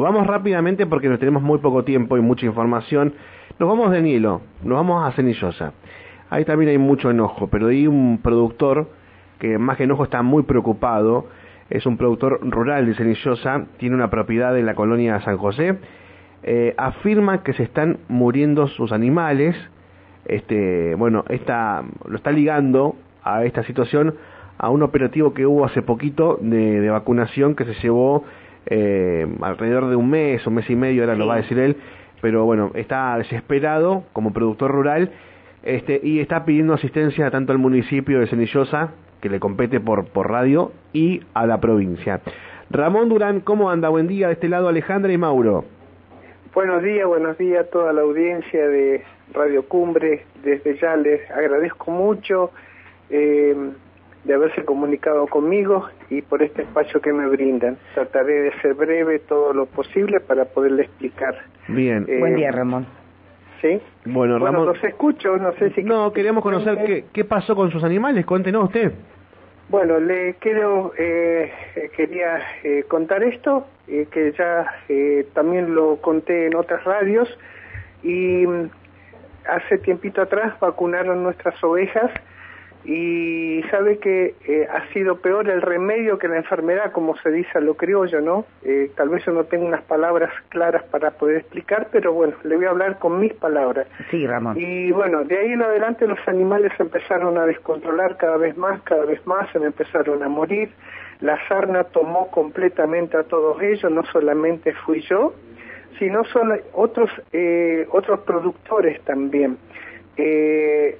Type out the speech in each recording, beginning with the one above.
Vamos rápidamente porque nos tenemos muy poco tiempo y mucha información. Nos vamos de Nilo, nos vamos a Cenillosa. Ahí también hay mucho enojo, pero hay un productor que más que enojo está muy preocupado. Es un productor rural de Cenillosa, tiene una propiedad en la colonia San José. Eh, afirma que se están muriendo sus animales. Este, bueno, lo está ligando a esta situación a un operativo que hubo hace poquito de, vacunación que se llevó eh, alrededor de un mes, un mes y medio, ahora lo va a decir él, pero bueno, está desesperado como productor rural este, y está pidiendo asistencia tanto al municipio de Cenillosa, que le compete por, por radio, y a la provincia. Ramón Durán, ¿cómo anda? Buen día, de este lado Alejandra y Mauro. Buenos días, buenos días a toda la audiencia de Radio Cumbre. Desde ya les agradezco mucho eh, de haberse comunicado conmigo y por este espacio que me brindan. Trataré de ser breve todo lo posible para poderle explicar. Bien. Eh, Buen día, Ramón. ¿Sí? Bueno, Ramón. los escucho, no sé si... No, queríamos conocer qué, qué pasó con sus animales, cuéntenos usted. Bueno, le quiero, eh, quería eh, contar esto, eh, que ya también lo conté en otras radios, y mm, hace tiempito atrás vacunaron nuestras ovejas y sabe que eh, ha sido peor el remedio que la enfermedad, como se dice a lo criollo, ¿no? Eh, tal vez yo no tengo unas palabras claras para poder explicar, pero bueno, le voy a hablar con mis palabras. Sí, Ramón. Y bueno, de ahí en adelante los animales empezaron a descontrolar cada vez más, cada vez más, se me empezaron a morir. La sarna tomó completamente a todos ellos, no solamente fui yo, sino son otros, eh, otros productores también. Eh,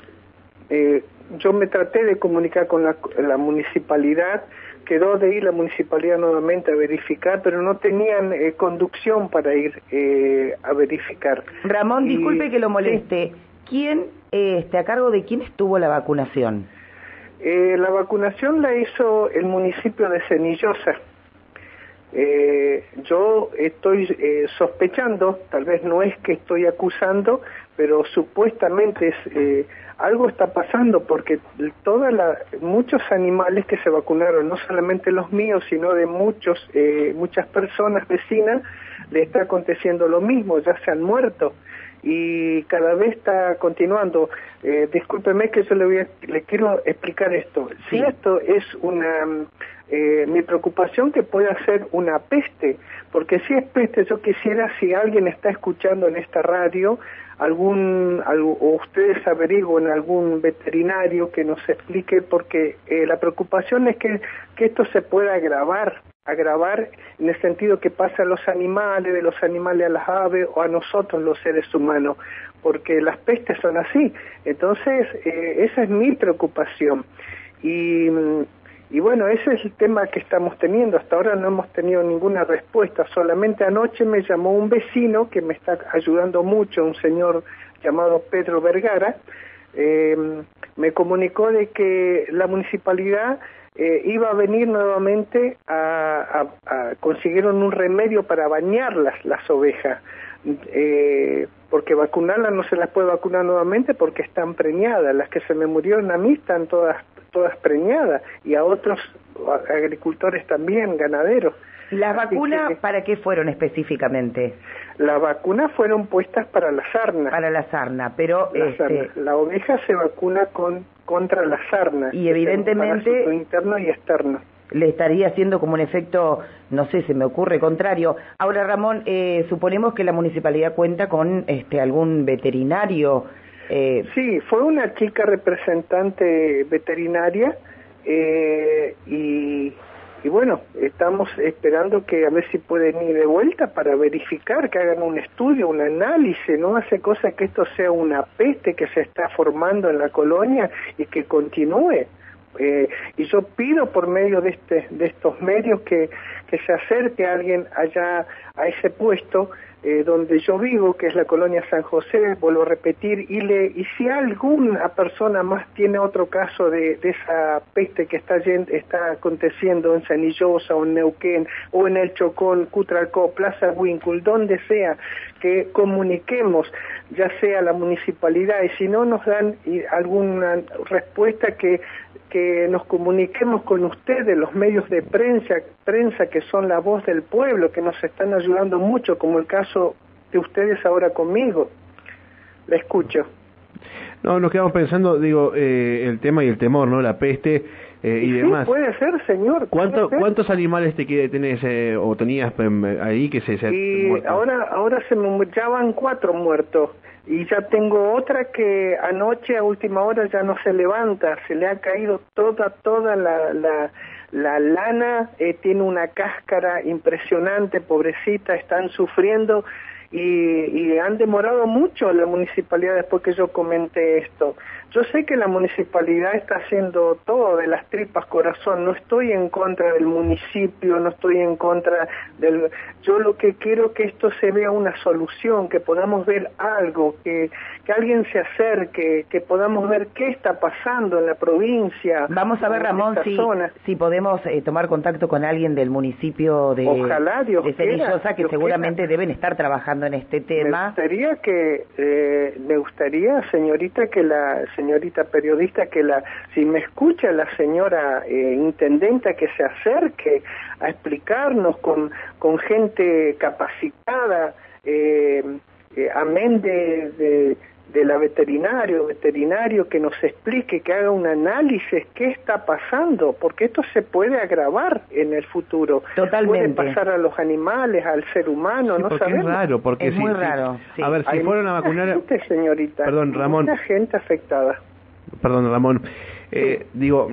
eh, yo me traté de comunicar con la, municipalidad, quedó de ir la municipalidad nuevamente a verificar, pero no tenían eh, conducción para ir eh, a verificar. Ramón, disculpe que lo moleste. ¿Quién, este, a cargo de quién estuvo la vacunación? Eh, la vacunación la hizo el municipio de Cenillosa. yo estoy sospechando, tal vez no es que estoy acusando, pero supuestamente es algo está pasando porque toda muchos animales que se vacunaron, no solamente los míos, sino de muchos, eh, muchas personas vecinas, le está aconteciendo lo mismo, ya se han muerto y cada vez está continuando. Eh, discúlpeme que yo le, voy le quiero explicar esto. Si esto es una, eh, mi preocupación que pueda ser una peste, porque si es peste, yo quisiera si alguien está escuchando en esta radio, algún, o ustedes averigüen algún veterinario que nos explique, porque eh, la preocupación es que, que esto se pueda agravar, agravar en el sentido que pasa a los animales, de los animales a las aves o a nosotros los seres humanos, porque las pestes son así. Entonces, eh, esa es mi preocupación. Y mm, y bueno, ese es el tema que estamos teniendo. Hasta ahora no hemos tenido ninguna respuesta. Solamente anoche me llamó un vecino que me está ayudando mucho, un señor llamado Pedro Vergara. Eh, me comunicó de que la municipalidad eh, iba a venir nuevamente a, consiguieron un remedio para bañar las, las ovejas. Eh, porque vacunarlas no se las puede vacunar nuevamente porque están preñadas. Las que se me murieron a mí están todas todas preñadas y a otros agricultores también, ganaderos. ¿Las vacunas para qué fueron específicamente? Las vacunas fueron puestas para la sarna. Para la sarna, pero... La, este... la oveja se vacuna con, contra la sarna. Y evidentemente... interno y externo. Le estaría haciendo como un efecto, no sé, se me ocurre contrario. Ahora, Ramón, eh, suponemos que la municipalidad cuenta con este, algún veterinario eh, sí, fue una chica representante veterinaria eh, y, bueno, estamos esperando que a ver si pueden ir de vuelta para verificar, que hagan un estudio, un análisis, no hace cosa que esto sea una peste que se está formando en la colonia y que continúe. Eh, y yo pido por medio de, este, de estos medios que, que se acerque alguien allá a ese puesto eh, donde yo vivo, que es la colonia San José, vuelvo a repetir, y, le, y si alguna persona más tiene otro caso de, de esa peste que está, está aconteciendo en Sanillosa o en Neuquén o en El Chocón, Cutralcó, Plaza Winkle, donde sea, que comuniquemos, ya sea la municipalidad, y si no nos dan alguna respuesta que que nos comuniquemos con ustedes, los medios de prensa, prensa que son la voz del pueblo, que nos están ayudando mucho, como el caso de ustedes ahora conmigo. La escucho. No, nos quedamos pensando, digo, eh, el tema y el temor, ¿no? La peste eh, y, demás. puede ser, señor. ¿Cuánto, ¿Cuántos animales te tenés eh, o tenías em, ahí que se... se y ahora, ahora se me, ya van cuatro muertos y ya tengo otra que anoche a última hora ya no se levanta, se le ha caído toda, toda la, la, la lana, eh, tiene una cáscara impresionante, pobrecita, están sufriendo y, y han demorado mucho la municipalidad después que yo comenté esto. Yo sé que la municipalidad está haciendo todo de las tripas corazón, no estoy en contra del municipio, no estoy en contra del... Yo lo que quiero es que esto se vea una solución, que podamos ver algo, que, que alguien se acerque, que podamos ver qué está pasando en la provincia. Vamos a ver, Ramón, si, si podemos eh, tomar contacto con alguien del municipio de, Ojalá, Dios de que seguramente deben estar trabajando en este tema. Me gustaría que, eh, me gustaría, señorita, que la señorita periodista, que la, si me escucha la señora eh, intendenta, que se acerque a explicarnos con, con gente capacitada, eh, eh, amén de, de, la veterinario, veterinario que nos explique, que haga un análisis qué está pasando, porque esto se puede agravar en el futuro. Totalmente. Puede pasar a los animales, al ser humano, no sabemos. Es raro, porque es muy raro. A ver, si fueron a vacunar. señorita. Perdón, Ramón. Mucha gente afectada. Perdón, Ramón. Eh, digo,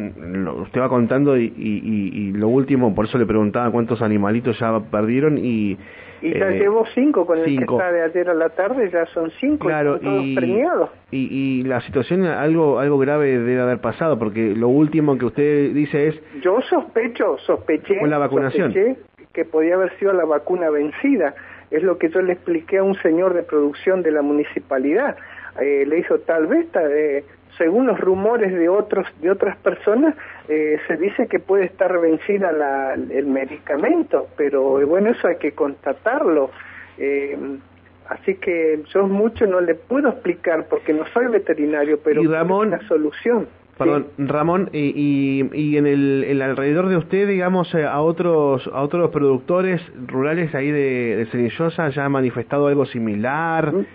usted va contando y, y, y, lo último, por eso le preguntaba cuántos animalitos ya perdieron y... Y ya eh, llevo cinco con el que está de ayer a la tarde, ya son cinco, claro, todos y, premiados. Y, y la situación, algo algo grave debe haber pasado, porque lo último que usted dice es... Yo sospecho, sospeché... Con la vacunación. que podía haber sido la vacuna vencida. Es lo que yo le expliqué a un señor de producción de la municipalidad. Eh, le dijo, tal vez... Eh, según los rumores de otros de otras personas eh, se dice que puede estar vencida la, el medicamento pero eh, bueno eso hay que constatarlo. Así que yo mucho no le puedo explicar porque no soy veterinario pero es la solución. Perdón, Ramón, y, y, en el, alrededor de usted, digamos, a otros a otros productores rurales ahí de, de Cenillosa ya ha manifestado algo similar. Mm,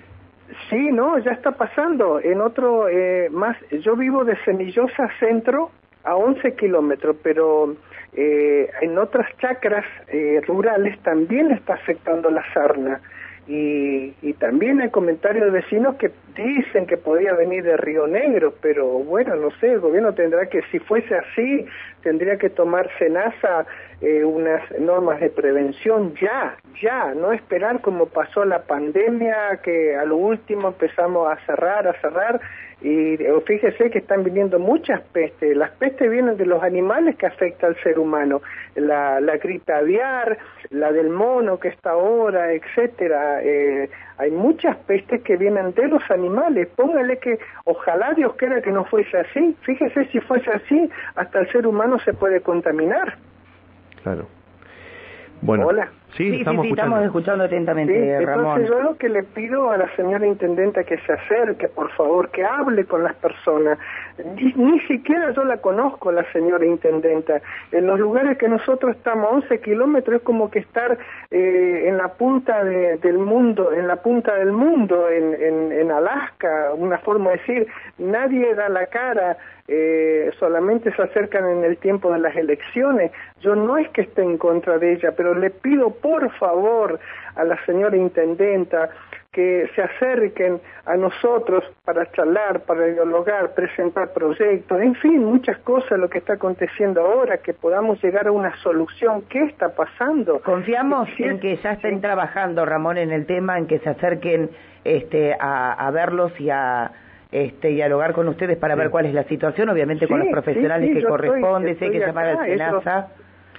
Sí, no, ya está pasando. En otro, eh, más, yo vivo de Semillosa Centro a 11 kilómetros, pero eh, en otras chacras eh, rurales también está afectando la sarna. Y, y también hay comentarios de vecinos que dicen que podía venir de Río Negro, pero bueno, no sé, el gobierno tendrá que, si fuese así, tendría que tomar cenaza eh, unas normas de prevención ya, ya, no esperar como pasó la pandemia, que a lo último empezamos a cerrar, a cerrar, y fíjese que están viniendo muchas pestes. Las pestes vienen de los animales que afecta al ser humano. La, la gripe aviar, la del mono que está ahora, etcétera. Eh, hay muchas pestes que vienen de los animales. Póngale que ojalá Dios quiera que no fuese así. Fíjese si fuese así, hasta el ser humano se puede contaminar. Claro. Bueno, Hola. Sí, estamos, escuchando. atentamente, Entonces yo lo que le pido a la señora intendenta que se acerque, por favor, que hable con las personas. Ni, siquiera yo la conozco, la señora intendenta. En los lugares que nosotros estamos, 11 kilómetros, es como que estar eh, en la punta del mundo, en la punta del mundo, en, en, en Alaska, una forma de decir, nadie da la cara, eh, solamente se acercan en el tiempo de las elecciones. Yo no es que esté en contra de ella, pero le pido por favor a la señora intendenta que se acerquen a nosotros para charlar, para dialogar, presentar proyectos, en fin, muchas cosas lo que está aconteciendo ahora, que podamos llegar a una solución. ¿Qué está pasando? Confiamos en que ya estén trabajando, Ramón, en el tema, en que se acerquen este, a verlos y a este, dialogar con ustedes para ver cuál es la situación, obviamente con los profesionales que corresponde, sé que llamar al SENASA.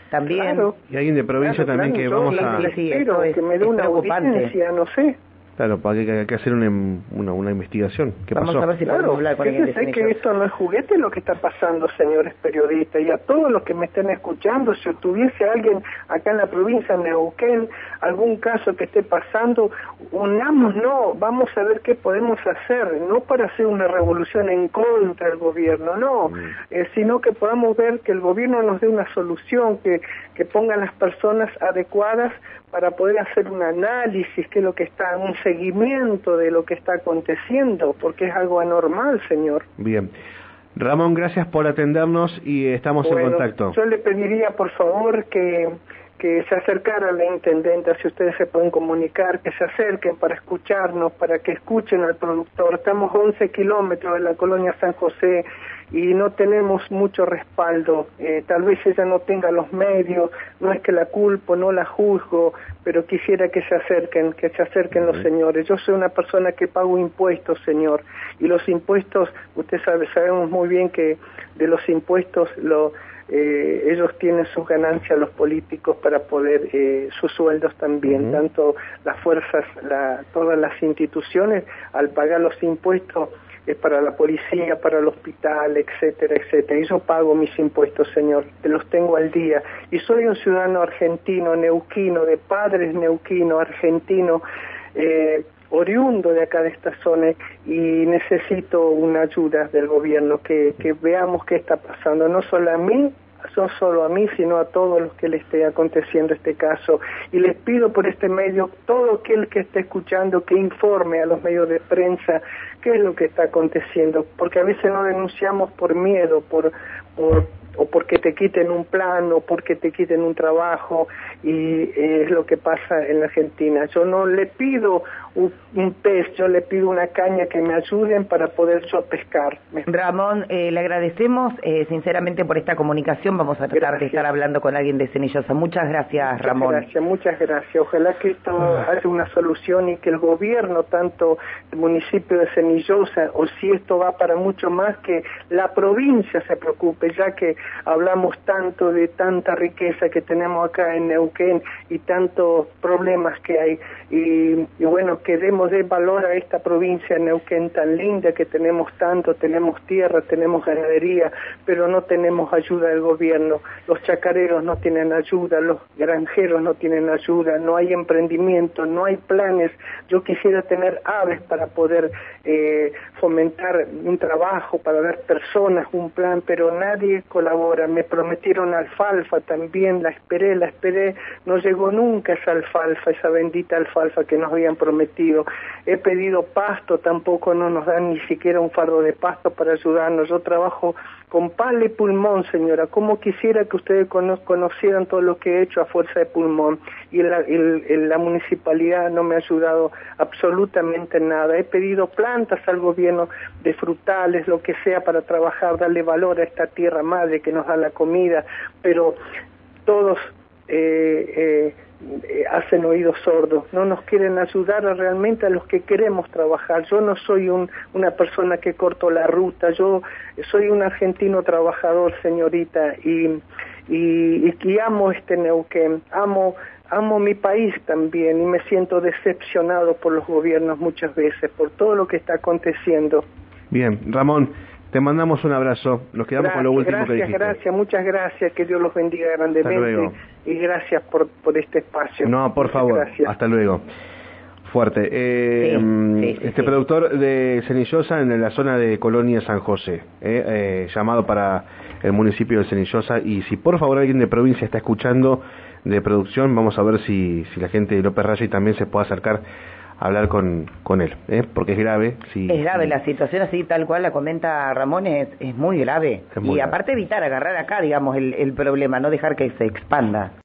También. Y alguien de provincia también que vamos a... Sí, que me dé una audiencia, no sé. Claro, para que hay que hacer una, una, una investigación. ¿Qué Vamos a ver si claro, hablar con fíjense que esto no es juguete lo que está pasando, señores periodistas, y a todos los que me estén escuchando, si tuviese alguien acá en la provincia de Neuquén, algún caso que esté pasando, unamos, no, vamos a ver qué podemos hacer, no para hacer una revolución en contra del gobierno, no, mm. eh, sino que podamos ver que el gobierno nos dé una solución, que, que pongan las personas adecuadas para poder hacer un análisis, que es lo que está, un seguimiento de lo que está aconteciendo, porque es algo anormal, señor. Bien. Ramón, gracias por atendernos y estamos en contacto. Yo le pediría, por favor, que, que se acercara a la intendenta, si ustedes se pueden comunicar, que se acerquen para escucharnos, para que escuchen al productor. Estamos 11 kilómetros de la colonia San José y no tenemos mucho respaldo. Eh, tal vez ella no tenga los medios, no es que la culpo, no la juzgo, pero quisiera que se acerquen, que se acerquen los señores. Yo soy una persona que pago impuestos, señor, y los impuestos, usted sabe, sabemos muy bien que de los impuestos lo eh, ellos tienen sus ganancias los políticos para poder eh, sus sueldos también tanto las fuerzas la, todas las instituciones al pagar los impuestos es para la policía, para el hospital, etcétera, etcétera. Y yo pago mis impuestos, señor, los tengo al día. Y soy un ciudadano argentino, neuquino, de padres neuquino, argentino, eh, oriundo de acá de esta zona y necesito una ayuda del gobierno, que, que veamos qué está pasando, no solo a mí, no solo a mí, sino a todos los que le esté aconteciendo este caso. Y les pido por este medio, todo aquel que esté escuchando, que informe a los medios de prensa qué es lo que está aconteciendo, porque a veces no denunciamos por miedo, por, por o porque te quiten un plan o porque te quiten un trabajo y es lo que pasa en la Argentina. Yo no le pido un, pez, yo le pido una caña que me ayuden para poder yo pescar. Ramón, eh, le agradecemos eh, sinceramente por esta comunicación. Vamos a tratar de estar hablando con alguien de Cenillosa. Muchas gracias, muchas Ramón. Gracias, muchas gracias. Ojalá que esto ah. haya una solución y que el gobierno, tanto el municipio de Cenillosa, o si esto va para mucho más, que la provincia se preocupe, ya que hablamos tanto de tanta riqueza que tenemos acá en Neuquén y tantos problemas que hay. Y, y bueno, que demos de valor a esta provincia Neuquén tan linda que tenemos tanto, tenemos tierra, tenemos ganadería, pero no tenemos ayuda del gobierno. Los chacareros no tienen ayuda, los granjeros no tienen ayuda, no hay emprendimiento, no hay planes. Yo quisiera tener aves para poder eh, fomentar un trabajo, para ver personas, un plan, pero nadie colabora. Me prometieron alfalfa también, la esperé, la esperé, no llegó nunca esa alfalfa, esa bendita alfalfa que nos habían prometido He pedido pasto, tampoco no nos dan ni siquiera un fardo de pasto para ayudarnos. Yo trabajo con pala y pulmón, señora. Como quisiera que ustedes conocieran todo lo que he hecho a fuerza de pulmón. Y la, municipalidad no me ha ayudado absolutamente nada. He pedido plantas al gobierno de frutales, lo que sea, para trabajar, darle valor a esta tierra madre que nos da la comida. Pero todos eh, eh, hacen oídos sordos, no nos quieren ayudar realmente a los que queremos trabajar. Yo no soy un, una persona que corto la ruta, yo soy un argentino trabajador, señorita, y, y, y amo este Neuquén, amo amo mi país también y me siento decepcionado por los gobiernos muchas veces, por todo lo que está aconteciendo. Bien, Ramón, te mandamos un abrazo. Nos quedamos con lo último gracias, que dijiste. Gracias, muchas gracias. Que Dios los bendiga grandemente. Y gracias por, por este espacio. No, por favor. Hasta luego. Fuerte. Eh, mm, este productor de Cenillosa en la zona de Colonia San José, eh, eh, llamado para el municipio de Cenillosa. Y si por favor alguien de provincia está escuchando de producción, vamos a ver si, si la gente de López Raya también se puede acercar hablar con, con él, ¿eh? porque es grave. Si, es grave, la situación así tal cual la comenta Ramón es, es muy grave. y aparte evitar agarrar acá, digamos, el, el problema, no dejar que se expanda.